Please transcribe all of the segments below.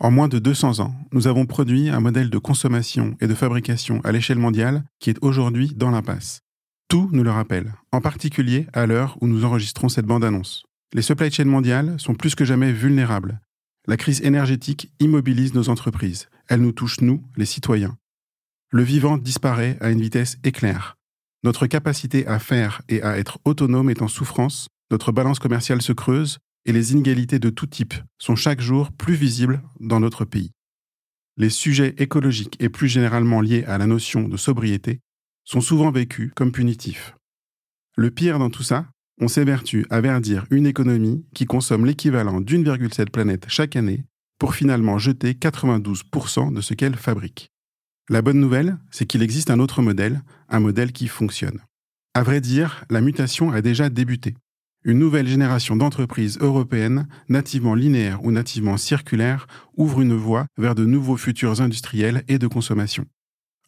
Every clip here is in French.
En moins de 200 ans, nous avons produit un modèle de consommation et de fabrication à l'échelle mondiale qui est aujourd'hui dans l'impasse. Tout nous le rappelle, en particulier à l'heure où nous enregistrons cette bande-annonce. Les supply chains mondiales sont plus que jamais vulnérables. La crise énergétique immobilise nos entreprises. Elle nous touche, nous, les citoyens. Le vivant disparaît à une vitesse éclair. Notre capacité à faire et à être autonome est en souffrance, notre balance commerciale se creuse et les inégalités de tout type sont chaque jour plus visibles dans notre pays. Les sujets écologiques et plus généralement liés à la notion de sobriété sont souvent vécus comme punitifs. Le pire dans tout ça, on s'évertue à verdir une économie qui consomme l'équivalent d'1,7 planète chaque année pour finalement jeter 92% de ce qu'elle fabrique. La bonne nouvelle, c'est qu'il existe un autre modèle, un modèle qui fonctionne. À vrai dire, la mutation a déjà débuté. Une nouvelle génération d'entreprises européennes, nativement linéaires ou nativement circulaires, ouvre une voie vers de nouveaux futurs industriels et de consommation.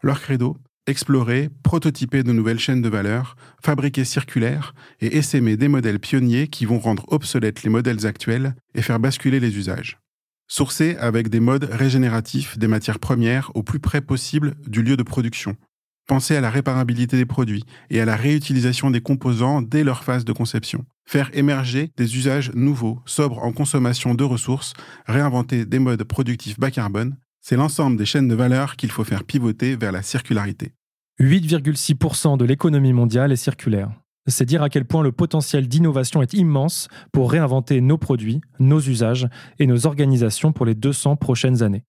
Leur credo explorer, prototyper de nouvelles chaînes de valeur, fabriquer circulaires et essaimer des modèles pionniers qui vont rendre obsolètes les modèles actuels et faire basculer les usages. Sourcer avec des modes régénératifs des matières premières au plus près possible du lieu de production. Penser à la réparabilité des produits et à la réutilisation des composants dès leur phase de conception. Faire émerger des usages nouveaux, sobres en consommation de ressources, réinventer des modes productifs bas carbone, c'est l'ensemble des chaînes de valeur qu'il faut faire pivoter vers la circularité. 8,6% de l'économie mondiale est circulaire. C'est dire à quel point le potentiel d'innovation est immense pour réinventer nos produits, nos usages et nos organisations pour les 200 prochaines années.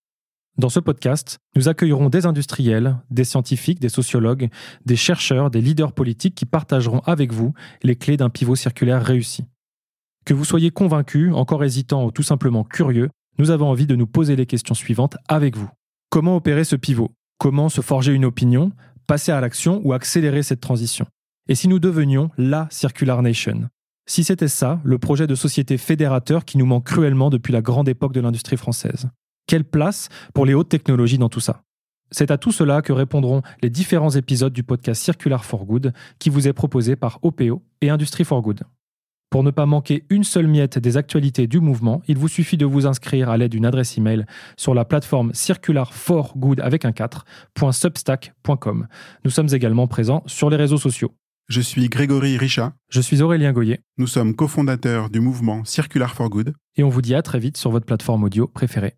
Dans ce podcast, nous accueillerons des industriels, des scientifiques, des sociologues, des chercheurs, des leaders politiques qui partageront avec vous les clés d'un pivot circulaire réussi. Que vous soyez convaincu, encore hésitant ou tout simplement curieux, nous avons envie de nous poser les questions suivantes avec vous. Comment opérer ce pivot? Comment se forger une opinion, passer à l'action ou accélérer cette transition? Et si nous devenions la Circular Nation? Si c'était ça, le projet de société fédérateur qui nous manque cruellement depuis la grande époque de l'industrie française. Quelle place pour les hautes technologies dans tout ça? C'est à tout cela que répondront les différents épisodes du podcast Circular for Good qui vous est proposé par OPO et Industrie for Good. Pour ne pas manquer une seule miette des actualités du mouvement, il vous suffit de vous inscrire à l'aide d'une adresse email sur la plateforme circularforgood avec un 4.substack.com. Nous sommes également présents sur les réseaux sociaux. Je suis Grégory Richat. Je suis Aurélien Goyer. Nous sommes cofondateurs du mouvement Circular for Good. Et on vous dit à très vite sur votre plateforme audio préférée.